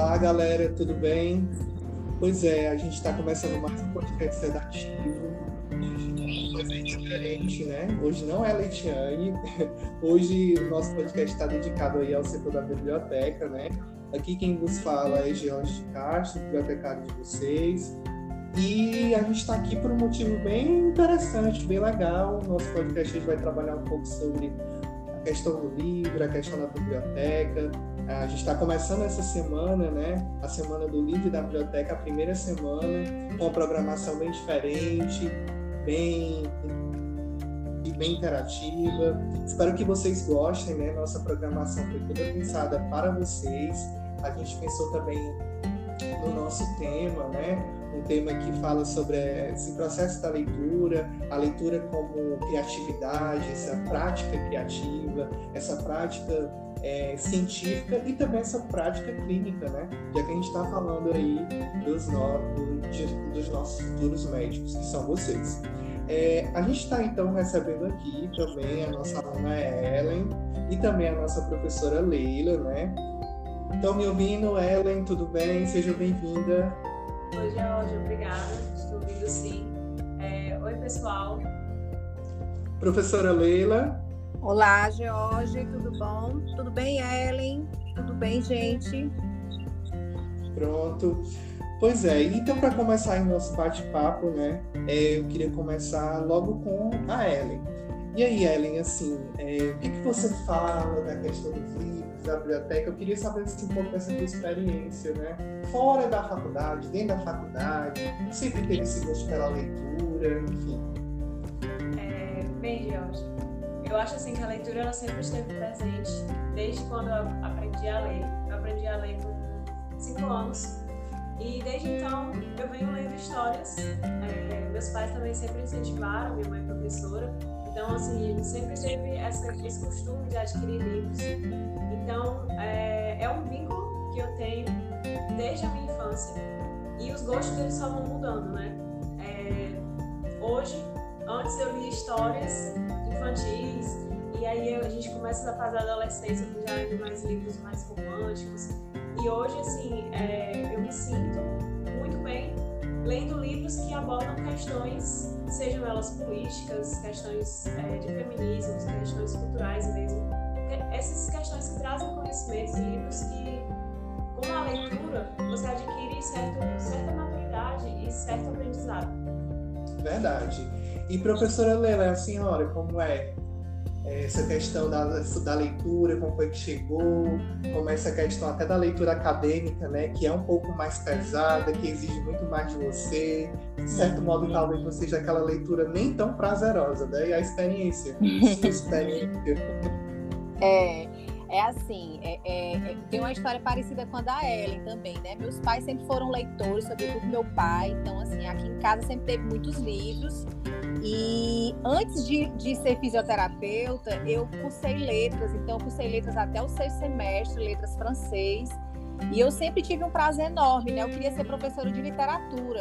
Olá, galera, tudo bem? Pois é, a gente está começando mais um podcast sedativo. Hoje é diferente, né? Hoje não é Leitiane. Hoje o nosso podcast está dedicado aí ao setor da biblioteca, né? Aqui quem vos fala é George de Castro, bibliotecário de vocês. E a gente está aqui por um motivo bem interessante, bem legal. Nosso podcast gente vai trabalhar um pouco sobre a questão do livro, a questão da biblioteca, a gente está começando essa semana, né? A semana do livro da biblioteca, a primeira semana, com uma programação bem diferente, bem bem interativa. Espero que vocês gostem, né? Nossa programação foi toda pensada para vocês. A gente pensou também nosso tema, né? Um tema que fala sobre esse processo da leitura, a leitura como criatividade, essa prática criativa, essa prática é, científica e também essa prática clínica, né? Já que a gente está falando aí dos, no, do, dos nossos futuros médicos, que são vocês. É, a gente está então recebendo aqui também a nossa aluna Ellen e também a nossa professora Leila, né? Estão me ouvindo, Ellen? Tudo bem? Seja bem-vinda. Oi, George, obrigada. Estou ouvindo sim. É, oi, pessoal. Professora Leila. Olá, George, tudo bom? Tudo bem, Ellen? Tudo bem, gente? Pronto. Pois é, então para começar o nosso bate-papo, né, é, eu queria começar logo com a Ellen. E aí, Ellen, assim, é, o que, que você fala da questão dos livros, da biblioteca? Eu queria saber assim, um pouco dessa tua experiência, né? Fora da faculdade, dentro da faculdade, sempre teve esse gosto pela leitura, enfim. É, bem, Jorge, eu acho assim que a leitura ela sempre esteve presente desde quando eu aprendi a ler. Eu aprendi a ler com cinco anos e desde então eu venho lendo histórias. É, meus pais também sempre incentivaram, minha mãe é professora, então assim gente sempre teve essa, esse costume de adquirir livros. Então é, é um vínculo que eu tenho desde a minha infância e os gostos eles só vão mudando, né? É, hoje, antes eu lia histórias infantis, e aí a gente começa a fase da adolescência já lendo mais livros mais românticos. E hoje, assim, é, eu me sinto muito bem lendo livros que abordam questões, sejam elas políticas, questões é, de feminismo, questões culturais mesmo. Essas questões que trazem conhecimentos, livros que, com a leitura, você adquire certo, certa maturidade e certo aprendizado. Verdade. E professora Leila, a senhora, como é essa questão da, da leitura, como foi que chegou, como essa questão até da leitura acadêmica, né, que é um pouco mais pesada, que exige muito mais de você, de certo modo uhum. talvez não seja aquela leitura nem tão prazerosa, né, e a experiência, sua experiência. É, é assim, é, é, é, tem uma história parecida com a da Ellen também, né? Meus pais sempre foram leitores, sobretudo meu pai. Então, assim, aqui em casa sempre teve muitos livros. E antes de, de ser fisioterapeuta, eu cursei letras. Então, eu cursei letras até o sexto semestre, letras francês. E eu sempre tive um prazer enorme, né? Eu queria ser professora de literatura,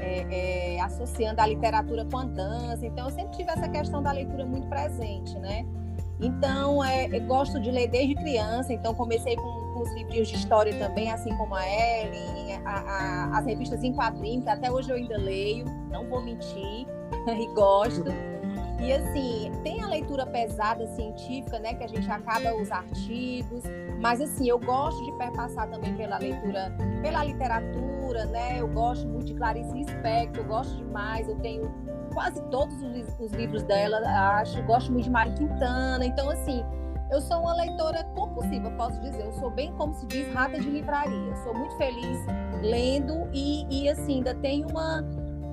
é, é, associando a literatura com a dança. Então, eu sempre tive essa questão da leitura muito presente, né? Então, é, eu gosto de ler desde criança, então comecei com, com os livrinhos de história também, assim como a Ellen, a, a, as revistas em quadrinhos, até hoje eu ainda leio, não vou mentir, e gosto. E assim, tem a leitura pesada científica, né, que a gente acaba os artigos, mas assim, eu gosto de perpassar também pela leitura, pela literatura, né? Eu gosto muito de Clarice Lispector, eu gosto demais, eu tenho quase todos os, os livros dela, acho, gosto muito de Mari Quintana. Então, assim, eu sou uma leitora compulsiva, posso dizer. Eu sou bem, como se diz, rata de livraria. Sou muito feliz lendo e, e assim, ainda tem uma,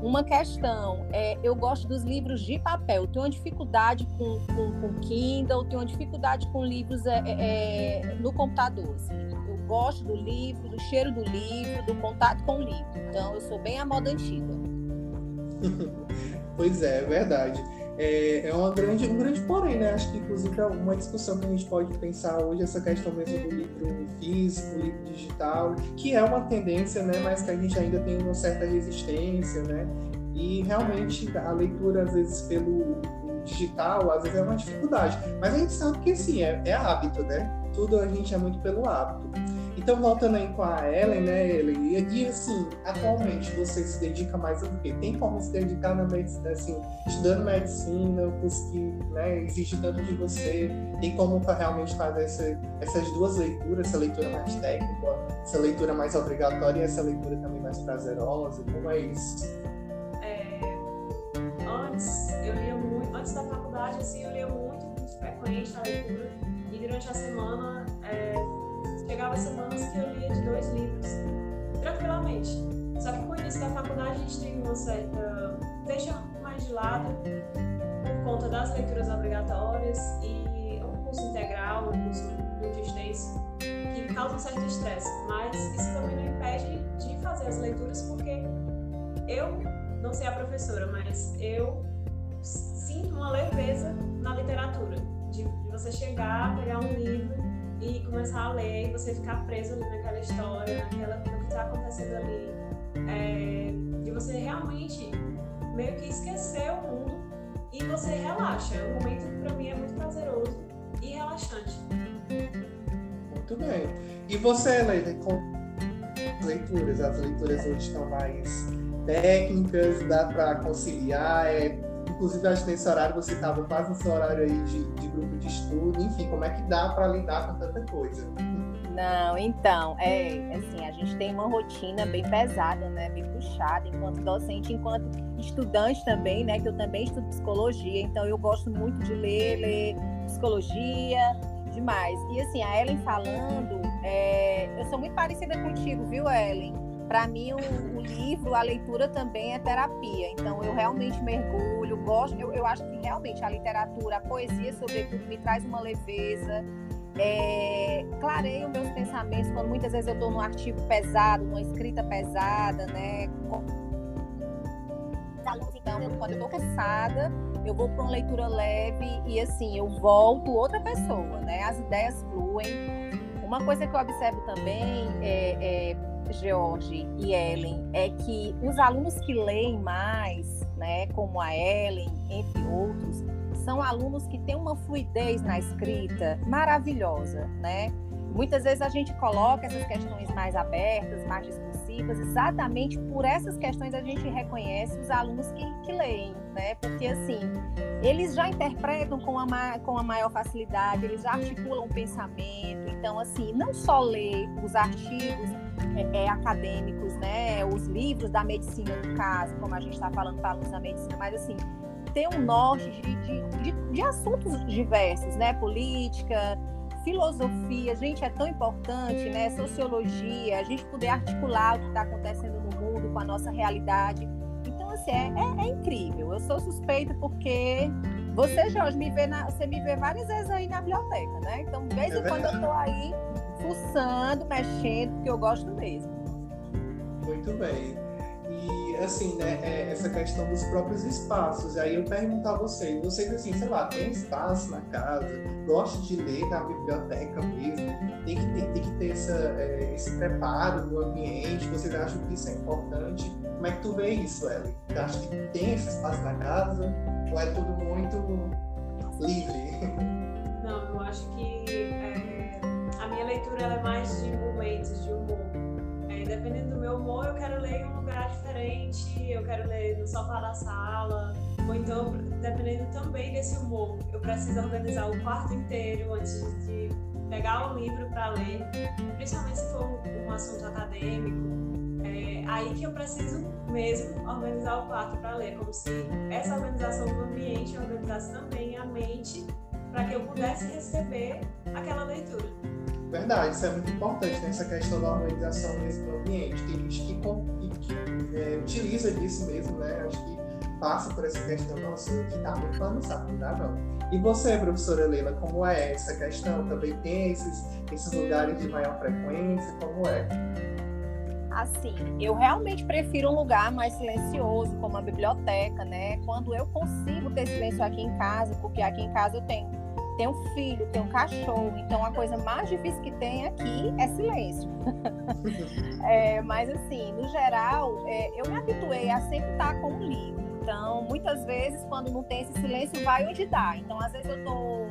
uma questão. É, eu gosto dos livros de papel. tenho uma dificuldade com, com, com Kindle, tenho uma dificuldade com livros é, é, é, no computador. Assim. Eu gosto do livro, do cheiro do livro, do contato com o livro. Então, eu sou bem a moda antiga. Pois é, é verdade. É, é uma grande, um grande porém, né? Acho que, inclusive, é uma discussão que a gente pode pensar hoje, essa questão mesmo do livro físico, livro digital, que é uma tendência, né? Mas que a gente ainda tem uma certa resistência, né? E, realmente, a leitura, às vezes, pelo digital, às vezes é uma dificuldade. Mas a gente sabe que, assim, é, é hábito, né? Tudo a gente é muito pelo hábito. Então, voltando aí com a Ellen, né, Ellen? E, assim, atualmente você se dedica mais ao quê? Tem como se dedicar na medicina, assim, estudando medicina, o curso que né, existe tanto de você? Tem como realmente fazer essa, essas duas leituras, essa leitura mais técnica, essa leitura mais obrigatória e essa leitura também mais prazerosa? Como é isso? É, antes, eu lia muito, antes da faculdade, assim, eu lia muito, muito frequente a leitura. E durante a semana, é, chegava semanas que eu lia de dois livros, tranquilamente. Só que com o início da faculdade a gente tem uma certa. deixa mais de lado por conta das leituras obrigatórias e um curso integral, um curso muito extenso, que causa um certo estresse. Mas isso também não impede de fazer as leituras, porque eu, não sei a professora, mas eu sinto uma leveza na literatura. De você chegar, pegar um livro e começar a ler e você ficar preso ali naquela história, naquela, que está acontecendo ali. É, de você realmente meio que esquecer o mundo e você relaxa. O momento para mim é muito prazeroso e relaxante. Muito bem. E você, Leila, com as leituras? As leituras hoje estão mais técnicas, dá para conciliar? É Inclusive, acho que nesse horário você estava quase no seu horário aí de, de grupo de estudo. Enfim, como é que dá para lidar com tanta coisa? Não, então, é assim, a gente tem uma rotina bem pesada, né? Bem puxada, enquanto docente, enquanto estudante também, né? Que eu também estudo psicologia, então eu gosto muito de ler, ler psicologia, demais. E assim, a Ellen falando, é, eu sou muito parecida contigo, viu, Ellen? Para mim, o, o, livro, a leitura também é terapia. Então, eu realmente mergulho, gosto. Eu, eu acho que realmente a literatura, a poesia, sobretudo, me traz uma leveza. É, clareio meus pensamentos quando muitas vezes eu estou num artigo pesado, numa escrita pesada, né? Então, eu, quando eu estou cansada, eu vou para uma leitura leve e assim, eu volto outra pessoa, né? As ideias fluem. Uma coisa que eu observo também é, é George e Ellen, é que os alunos que leem mais, né, como a Ellen, entre outros, são alunos que têm uma fluidez na escrita maravilhosa, né? Muitas vezes a gente coloca essas questões mais abertas, mais discursivas, exatamente por essas questões a gente reconhece os alunos que, que leem, né? Porque assim, eles já interpretam com a, com a maior facilidade, eles já articulam o pensamento, então assim, não só ler os artigos é, é, acadêmicos, né? Os livros da medicina, no caso, como a gente está falando para alunos da medicina, mas assim, ter um norte de, de, de, de assuntos diversos, né? Política, filosofia, gente, é tão importante, né? Sociologia, a gente poder articular o que está acontecendo no mundo com a nossa realidade. Então, assim, é, é, é incrível. Eu sou suspeita porque você, Jorge, me vê na, você me vê várias vezes aí na biblioteca, né? Então, de vez em é quando eu estou aí fuçando, mexendo, porque eu gosto mesmo. Muito bem. E assim, né, é essa questão dos próprios espaços. Aí eu pergunto a vocês, vocês assim, sei lá, tem espaço na casa, gostam de ler na biblioteca mesmo, tem que ter, tem que ter essa, é, esse preparo do ambiente, vocês acham que isso é importante? Como é que tu vê isso, Ellie? Tu acha que tem esse espaço na casa? Ou é tudo muito livre? Leitura é mais de momentos, de humor. É, dependendo do meu humor, eu quero ler em um lugar diferente, eu quero ler no sofá da sala, ou então, dependendo também desse humor, eu preciso organizar o quarto inteiro antes de pegar o livro para ler, principalmente se for um, um assunto acadêmico aí que eu preciso mesmo organizar o quarto para ler, como se essa organização do ambiente organizasse também a mente para que eu pudesse receber aquela leitura. Verdade, isso é muito importante, né? essa questão da organização mesmo do ambiente. Tem gente que, que, é, utiliza disso mesmo, né? Acho que passa por essa questão, nossa, que tá muito bagunçado, não dá não. E você, professora Leila, como é essa questão? Também tem esses, esses lugares de maior frequência? Como é? assim, eu realmente prefiro um lugar mais silencioso, como a biblioteca, né? Quando eu consigo ter silêncio aqui em casa, porque aqui em casa eu tenho, tenho filho, tenho cachorro, então a coisa mais difícil que tem aqui é silêncio. é, mas assim, no geral, é, eu me habituei a sempre estar com um livro. Então, muitas vezes, quando não tem esse silêncio, vai onde dá. Então, às vezes eu tô,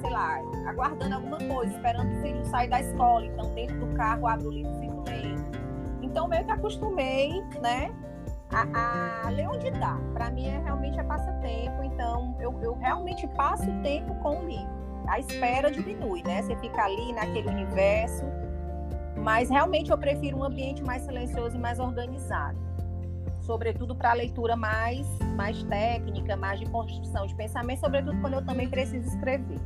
sei lá, aguardando alguma coisa, esperando o filho sair da escola. Então, dentro do carro, abro o livro e fico lendo. Então, meio que acostumei, né? A, a ler onde dá. Para mim, é realmente é passatempo. Então, eu, eu realmente passo tempo com o livro. A espera diminui, né? Você fica ali naquele universo. Mas realmente eu prefiro um ambiente mais silencioso e mais organizado sobretudo para leitura mais, mais técnica, mais de construção de pensamento, sobretudo quando eu também preciso escrever.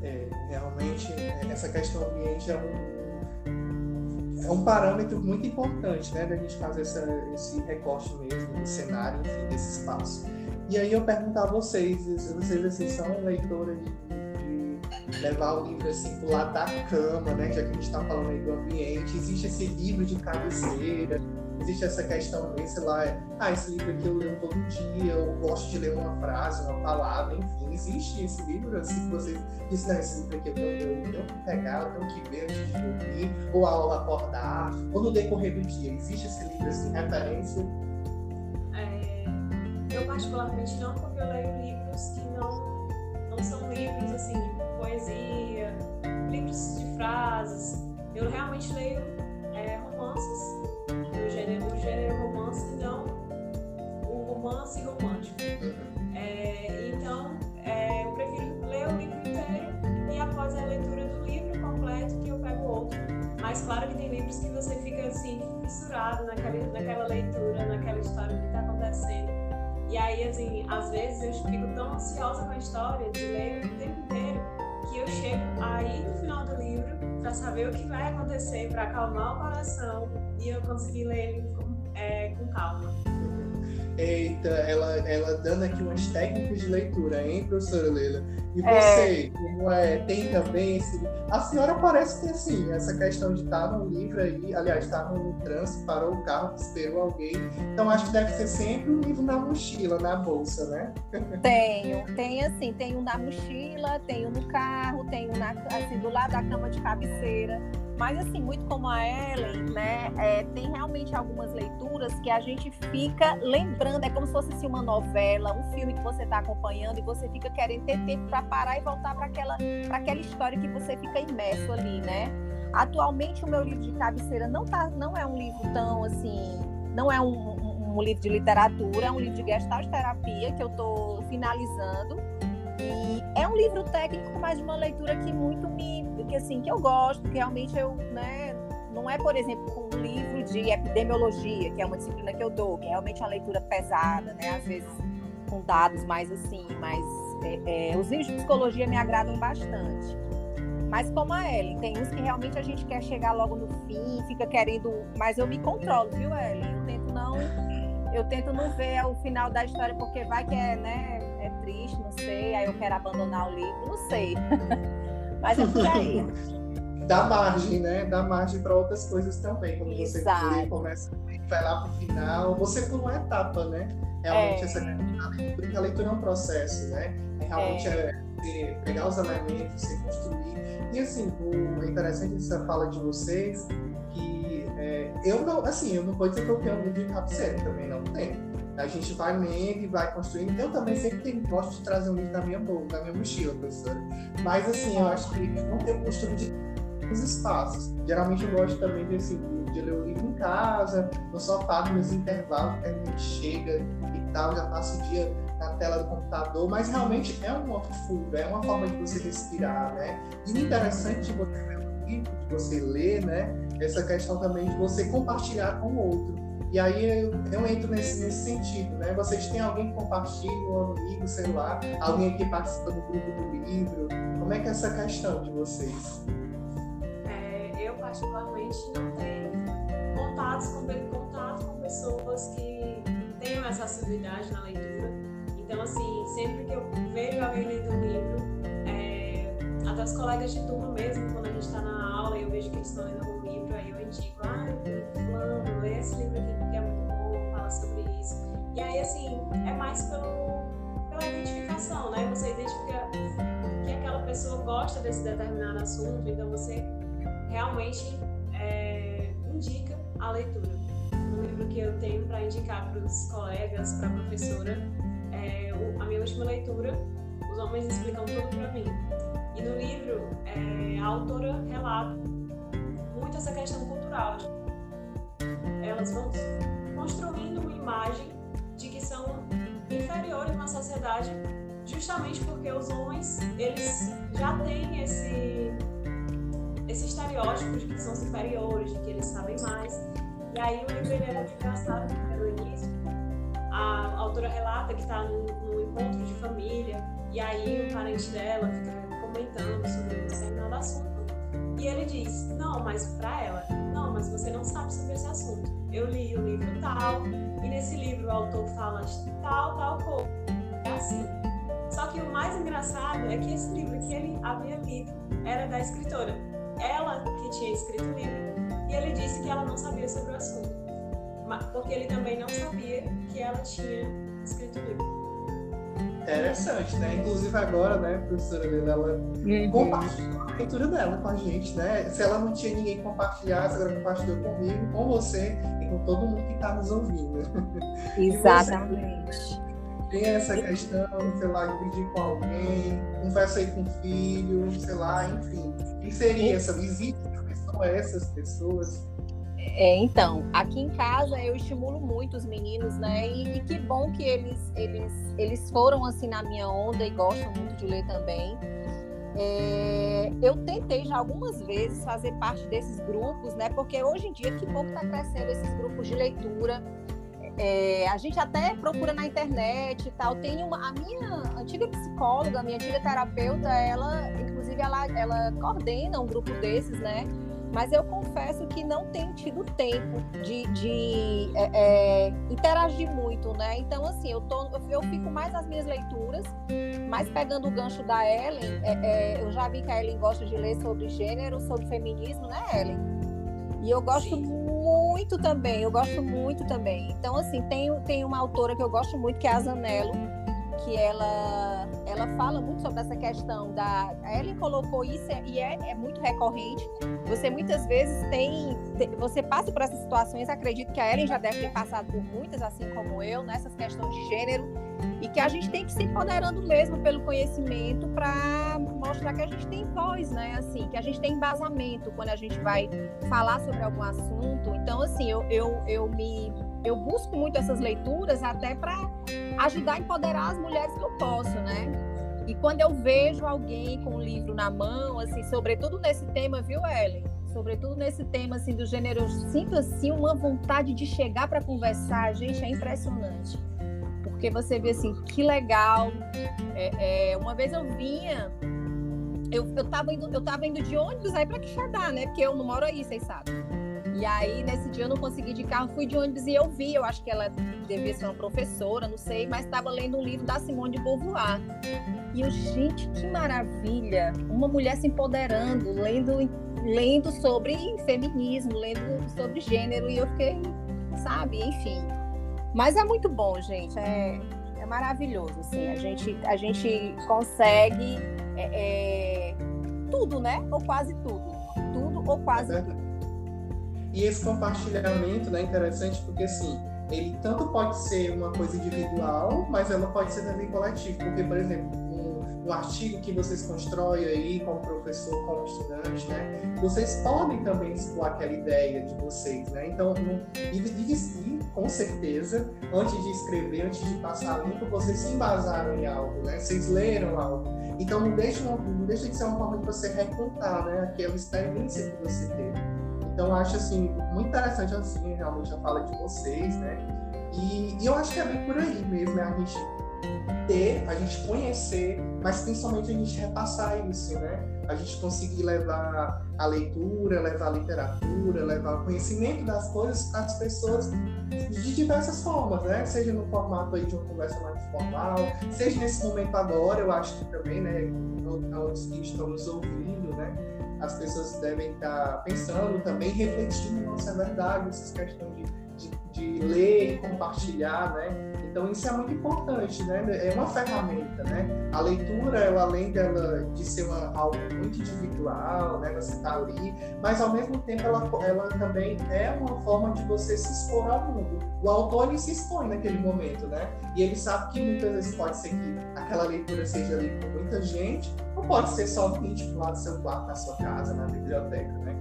É, realmente, essa questão ambiente é um, é um parâmetro muito importante, né, da gente fazer essa, esse recorte mesmo do cenário, enfim, desse espaço. E aí eu pergunto a vocês, vocês assim, são leitoras de, de levar o livro assim pro lado da cama, né? Já que a gente está falando aí do ambiente, existe esse livro de cabeceira, existe essa questão, sei lá, ah, esse livro aqui eu leio todo dia, eu gosto de ler uma frase, uma palavra, enfim, existe esse livro assim que você diz, não, esse livro aqui eu tenho, eu tenho que pegar, eu tenho que ver antes de dormir, ou ao acordar, ou no decorrer do dia, existe esse livro assim, referência? Particularmente não, porque eu leio livros que não, não são livros assim de poesia, livros de frases, eu realmente leio é, romances gênero, o gênero romance, não o romance romântico. É, então, é, eu prefiro ler o livro inteiro e após a leitura do livro completo que eu pego outro. Mas claro que tem livros que você fica assim, fissurado naquela, naquela leitura, naquela história. E aí, assim, às vezes eu fico tão ansiosa com a história de ler o tempo inteiro que eu chego aí no final do livro para saber o que vai acontecer, para acalmar o coração e eu consegui ler ele com, é, com calma. Eita, ela, ela dando aqui umas técnicas de leitura, hein, professora Leila? E é. você, é. como é, tem também esse. A senhora parece ter, assim, essa questão de estar no livro aí, aliás, estar no trânsito, parou o carro, esperou alguém. Então, acho que deve ser sempre um livro na mochila, na bolsa, né? Tenho, tem assim, tenho na mochila, tenho no carro, tenho na, assim, do lado da cama de cabeceira. Mas, assim, muito como a Ellen, né, é, tem realmente algumas leituras que a gente fica lembrando, é como se fosse assim, uma novela, um filme que você está acompanhando e você fica querendo ter tempo para parar e voltar para aquela, aquela história que você fica imerso ali, né? Atualmente, o meu livro de cabeceira não, tá, não é um livro tão, assim, não é um, um, um livro de literatura, é um livro de gestalt terapia que eu estou finalizando e é um livro técnico, mas de uma leitura que muito me, que assim, que eu gosto, que realmente eu, né, não é, por exemplo, um livro de epidemiologia, que é uma disciplina que eu dou, que é realmente uma leitura pesada, né, às vezes com dados mais assim, mas é, é, os livros de psicologia me agradam bastante. Mas como a Ellen, tem uns que realmente a gente quer chegar logo no fim, fica querendo, mas eu me controlo, viu, Ellen? Eu tento não, eu tento não ver o final da história porque vai que é, né, é triste, não sei, aí eu quero abandonar o livro, não sei. Mas é por aí. Dá margem, né? Dá margem para outras coisas também. Quando Exato. você começa vai lá para o final, você por uma etapa, né? Realmente, é. essa, a, leitura, a leitura é um processo, né? É realmente é. É, pegar os elementos, se construir. E assim, o interessante dessa fala de vocês, que é, eu não, assim, eu não vou dizer que eu tenho um livro de cabeceira, também não tenho a gente vai lendo e vai construindo. Eu também sempre gosto de trazer um livro na minha, na minha mochila, professora. Mas assim, eu acho que não tenho costume de os espaços. Geralmente eu gosto também desse de ler o livro em casa, no sofá, nos intervalos, que a gente chega e tal, já passa o dia na tela do computador, mas realmente é um outro fuga, é uma forma de você respirar, né? E interessante de você ler de você ler, né? Essa questão também de você compartilhar com o outro. E aí eu, eu entro nesse, nesse sentido, né? Vocês têm alguém que compartilha, um amigo, sei lá, alguém que participa do grupo do livro? Como é que é essa questão de vocês? É, eu particularmente não tenho contatos com, contato com pessoas que tenham essa assiduidade na leitura. Então, assim, sempre que eu vejo alguém lendo um livro, até os colegas de turma mesmo, quando a gente está na aula e eu vejo que eles estão lendo algum livro, aí eu indico, ah, fulano, lê esse livro aqui sobre isso. E aí, assim, é mais pelo, pela identificação, né? Você identifica que aquela pessoa gosta desse determinado assunto, então você realmente é, indica a leitura. um livro que eu tenho para indicar para os colegas, para a professora. É a minha última leitura, Os Homens Explicam Tudo para Mim. E no livro, é, a autora relata muito essa questão cultural. Elas vão construindo uma imagem de que são inferiores na sociedade justamente porque os homens eles já têm esse esse estereótipo de que são superiores, de que eles sabem mais. E aí o livro é muito engraçado, no início a autora relata que está num, num, encontro de família e aí o parente dela fica comentando sobre um determinado assunto e ele diz, não, mas para ela, não, mas você não sabe sobre esse assunto. Eu li o livro tal e nesse livro o autor fala tal, tal coisa. É assim. Só que o mais engraçado é que esse livro que ele havia lido era da escritora ela que tinha escrito o livro, e ele disse que ela não sabia sobre o assunto, porque ele também não sabia que ela tinha escrito o livro. Interessante, né? Inclusive agora, né, a professora Lila, ela uhum. compartilhou a leitura dela com a gente, né? Se ela não tinha ninguém compartilhar, agora compartilhou comigo, com você e com todo mundo que está nos ouvindo. Exatamente tem essa questão, sei lá, dividir com alguém, conversa aí com o filho, sei lá, enfim. E seria essa visita? São essas pessoas? É, então, aqui em casa eu estimulo muito os meninos, né? E, e, que bom que eles, eles, eles foram assim na minha onda e gostam muito de ler também. É, eu tentei já algumas vezes fazer parte desses grupos, né? Porque hoje em dia que bom que está crescendo esses grupos de leitura. É, a gente até procura na internet e tal. Tem uma, a minha antiga psicóloga, a minha antiga terapeuta, ela, inclusive, ela, ela coordena um grupo desses, né? Mas eu confesso que não tenho tido tempo de, de é, é, interagir muito, né? Então, assim, eu, tô, eu fico mais nas minhas leituras, mas pegando o gancho da Ellen, é, é, eu já vi que a Ellen gosta de ler sobre gênero, sobre feminismo, né, Ellen? E eu gosto Sim muito também, eu gosto muito também. Então, assim, tem, tem uma autora que eu gosto muito, que é a Zanello, que ela, ela fala muito sobre essa questão da. A Ellen colocou isso e é, é muito recorrente. Você muitas vezes tem. Você passa por essas situações, acredito que a Ellen já deve ter passado por muitas, assim como eu, nessas questões de gênero, e que a gente tem que se empoderando mesmo pelo conhecimento para mostrar que a gente tem voz, né? Assim, que a gente tem embasamento quando a gente vai falar sobre algum assunto. Então, assim, eu, eu, eu me eu busco muito essas leituras até para ajudar a empoderar as mulheres que eu posso, né? E quando eu vejo alguém com um livro na mão, assim, sobretudo nesse tema, viu, Ellen? Sobretudo nesse tema assim do gênero, eu sinto assim uma vontade de chegar para conversar, gente, é impressionante. Porque você vê assim, que legal. É, é, uma vez eu vinha, eu, eu, tava indo, eu tava indo de ônibus aí para Quixadá, né? Porque eu não moro aí, vocês sabem. E aí, nesse dia, eu não consegui de carro, fui de ônibus e eu vi. Eu acho que ela devia ser uma professora, não sei, mas estava lendo um livro da Simone de Beauvoir. E eu, gente, que maravilha! Uma mulher se empoderando, lendo, lendo sobre feminismo, lendo sobre gênero. E eu fiquei, sabe, enfim. Mas é muito bom, gente. É, é maravilhoso, assim. A gente, a gente consegue é, é, tudo, né? Ou quase tudo. Tudo ou quase é tudo. E esse compartilhamento né, é interessante porque, assim, ele tanto pode ser uma coisa individual, mas ela pode ser também coletiva. Porque, por exemplo, um, um artigo que vocês constroem aí como professor, como estudante, né? Vocês podem também expor aquela ideia de vocês, né? Então, e, e, com certeza, antes de escrever, antes de passar limpo, vocês se embasaram em algo, né? Vocês leram algo. Então, não deixa, não deixa de ser uma forma de você recontar, né? Aquela experiência que você teve. Então, acho assim, muito interessante assim, realmente a fala de vocês, né? E, e, eu acho que é bem por aí mesmo, né? A gente ter, a gente conhecer, mas principalmente a gente repassar isso, né? A gente conseguir levar a leitura, levar a literatura, levar o conhecimento das coisas às pessoas de diversas formas, né? Seja no formato aí de uma conversa mais formal, seja nesse momento agora, eu acho que também, né? Onde estamos ouvindo, né? As pessoas devem estar pensando também, refletindo, nossa, é verdade, essas questões de, de, de ler e compartilhar, né? Então isso é muito importante, né? É uma ferramenta, né? A leitura, ela, além dela de ser uma, algo muito individual, né? Você está ali, mas ao mesmo tempo ela, ela também é uma forma de você se expor ao mundo. O autor ele se expõe naquele momento, né? E ele sabe que muitas vezes pode ser que aquela leitura seja lida por muita gente, ou pode ser somente lá do seu quarto, na sua casa, na biblioteca, né?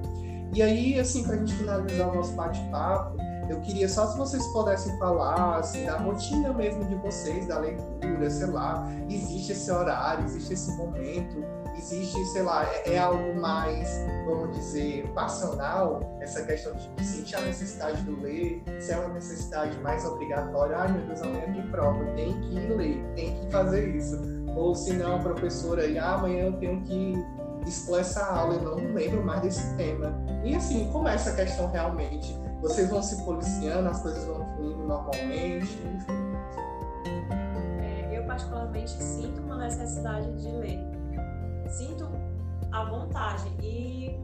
E aí, assim, para a gente finalizar o nosso bate-papo, eu queria só se vocês pudessem falar assim, da rotina mesmo de vocês, da leitura, sei lá, existe esse horário, existe esse momento, existe, sei lá, é, é algo mais, vamos dizer, passional, essa questão de sentir a necessidade de ler, se é uma necessidade mais obrigatória, ai meu Deus, amanhã tem prova, tem que ler, tem que fazer isso. Ou se não, professora, ah, amanhã eu tenho que expor essa aula, eu não lembro mais desse tema. E assim, como é essa questão realmente? vocês vão se policiando, as coisas vão fluindo normalmente, enfim. É, eu particularmente sinto uma necessidade de ler. Sinto a vontade e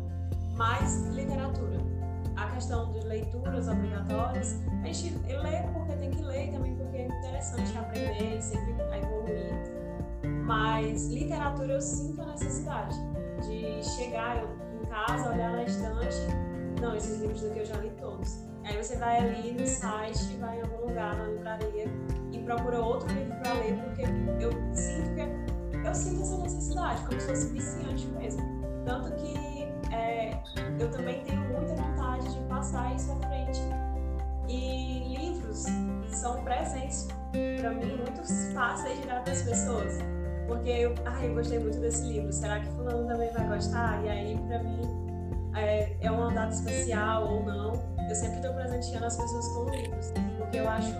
mais literatura. A questão de leituras obrigatórias, a gente lê porque tem que ler também porque é interessante aprender, sempre evoluir. Mas literatura eu sinto a necessidade de chegar em casa, olhar na estante não, esses livros daqui eu já li todos. Aí você vai ali no site, vai em algum lugar, na livraria, e procura outro livro para ler, porque eu sinto que eu sinto essa necessidade, como se fosse viciante mesmo. Tanto que é, eu também tenho muita vontade de passar isso à frente. E livros são presentes para mim muito fáceis de dar para as pessoas. Porque eu, ah, eu gostei muito desse livro, será que fulano também vai gostar? E aí, para mim, é, é uma data especial ou não, eu sempre estou presenteando as pessoas com livros, porque eu acho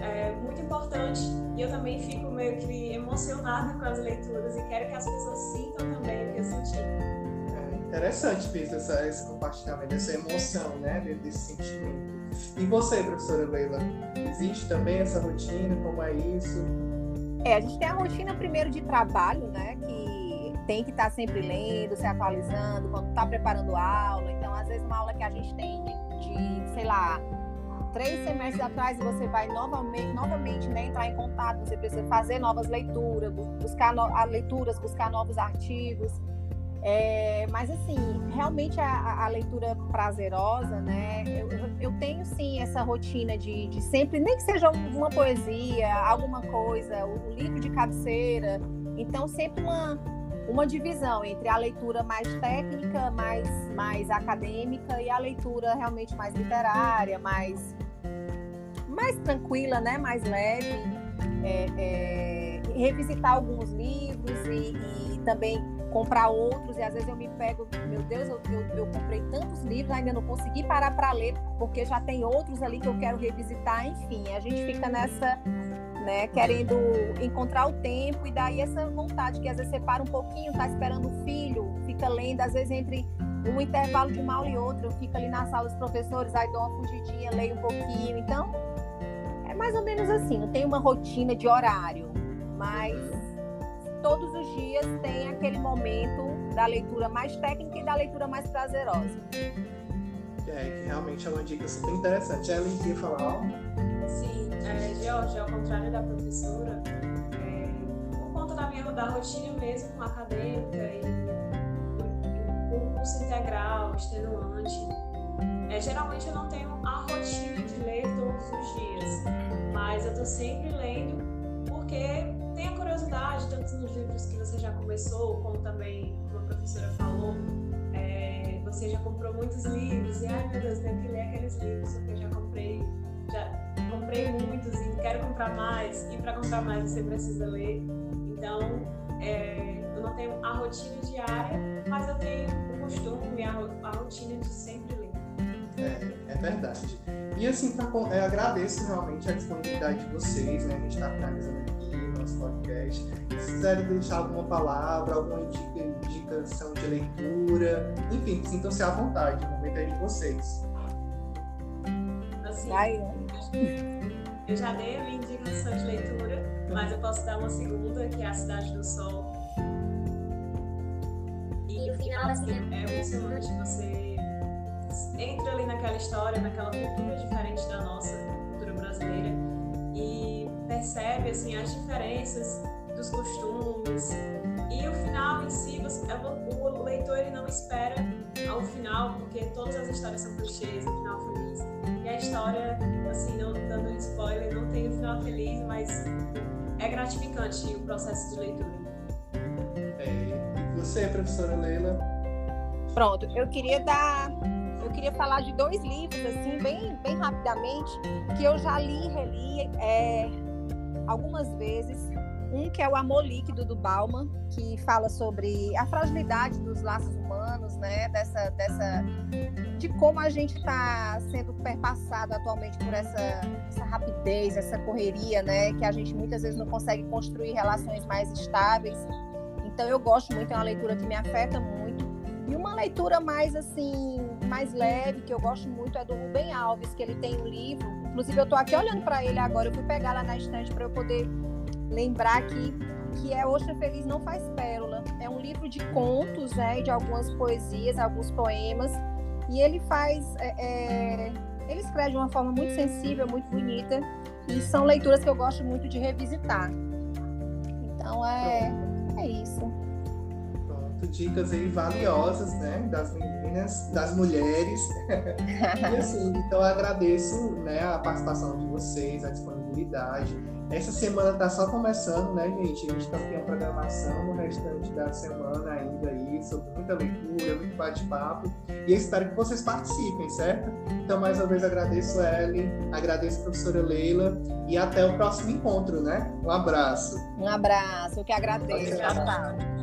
é, muito importante e eu também fico meio que emocionada com as leituras e quero que as pessoas sintam também o que eu senti. É interessante essa, esse compartilhamento, essa emoção, né, desse sentimento. E você, professora Leila, existe também essa rotina? Como é isso? É, a gente tem a rotina primeiro de trabalho, né, que tem que estar tá sempre lendo, se atualizando, quando está preparando aula. Então, às vezes, uma aula que a gente tem de, sei lá, três semestres atrás, você vai novamente, novamente né, entrar em contato, você precisa fazer novas leituras, buscar no, leituras, buscar novos artigos. É, mas assim, realmente a, a, leitura prazerosa, né? Eu, eu, tenho sim essa rotina de, de, sempre, nem que seja uma poesia, alguma coisa, o livro de cabeceira. Então, sempre uma, uma divisão entre a leitura mais técnica, mais, mais acadêmica e a leitura realmente mais literária, mais, mais tranquila, né? mais leve. É, é, revisitar alguns livros e, e, também comprar outros. E às vezes eu me pego, meu Deus, eu, eu, eu comprei tantos livros, ainda não consegui parar para ler, porque já tem outros ali que eu quero revisitar. Enfim, a gente fica nessa né? Querendo encontrar o tempo e daí essa vontade que às vezes você para um pouquinho, tá esperando o filho, fica lendo, às vezes entre um intervalo de uma aula e outra, eu fico ali na sala dos professores, aí dou uma fugidinha, leio um pouquinho. Então, é mais ou menos assim, não tem uma rotina de horário, mas todos os dias tem aquele momento da leitura mais técnica e da leitura mais prazerosa. É, que realmente é uma dica super interessante. Ela queria falar algo? Sim, é, Georgia, ao contrário da professora, é, por conta da minha da rotina mesmo acadêmica e o curso integral, extenuante, é, geralmente eu não tenho a rotina de ler todos os dias, mas eu estou sempre lendo porque curiosidade, tanto nos livros que você já começou, como também, como a professora falou, é, você já comprou muitos livros e, ai meu Deus, tenho que ler aqueles livros, porque eu já comprei, já comprei muitos e quero comprar mais, e para comprar mais você precisa ler. Então, é, eu não tenho a rotina diária, mas eu tenho o costume, a, a rotina de sempre ler. É, é verdade. E assim, pra, eu agradeço realmente a disponibilidade de vocês, né? A gente está finalizando aqui nosso podcast. Se quiserem deixar alguma palavra, alguma indica, indicação de leitura, enfim, sintam-se à vontade, o momento é de vocês. Assim, eu já dei a minha indicação de leitura, mas eu posso dar uma segunda, que é A Cidade do Sol. E o final assim, é emocionante. Você entra ali naquela história, naquela cultura diferente da nossa percebe assim as diferenças dos costumes. E o final em si você, é o leitor ele não espera ao final porque todas as histórias são clichês o final feliz. E a história assim não dando spoiler não tem o final feliz mas é gratificante o processo de leitura. É, e você professora Leila? Pronto eu queria dar eu queria falar de dois livros, assim, bem, bem rapidamente, que eu já li e reli é, algumas vezes. Um que é o Amor Líquido do Bauman, que fala sobre a fragilidade dos laços humanos, né? Dessa, dessa, de como a gente está sendo perpassado atualmente por essa, essa rapidez, essa correria, né? Que a gente muitas vezes não consegue construir relações mais estáveis. Então eu gosto muito, é uma leitura que me afeta muito. E uma leitura mais assim, mais leve, que eu gosto muito, é do Rubem Alves, que ele tem um livro. Inclusive, eu estou aqui olhando para ele agora. Eu fui pegar lá na estante para eu poder lembrar que, que é Ostra Feliz Não Faz Pérola. É um livro de contos, né, de algumas poesias, alguns poemas. E ele faz. É, é, ele escreve de uma forma muito sensível, muito bonita. E são leituras que eu gosto muito de revisitar. Então, é, é isso dicas aí valiosas, né, das meninas, das mulheres. e assim, então eu agradeço, né, a participação de vocês, a disponibilidade. Essa semana está só começando, né, gente? A gente também tem a programação no restante da semana ainda aí, sobre muita leitura, muito bate-papo. E eu espero que vocês participem, certo? Então, mais uma vez, agradeço a Ellen, agradeço a professora Leila e até o próximo encontro, né? Um abraço. Um abraço, eu que agradeço. Tchau, tchau.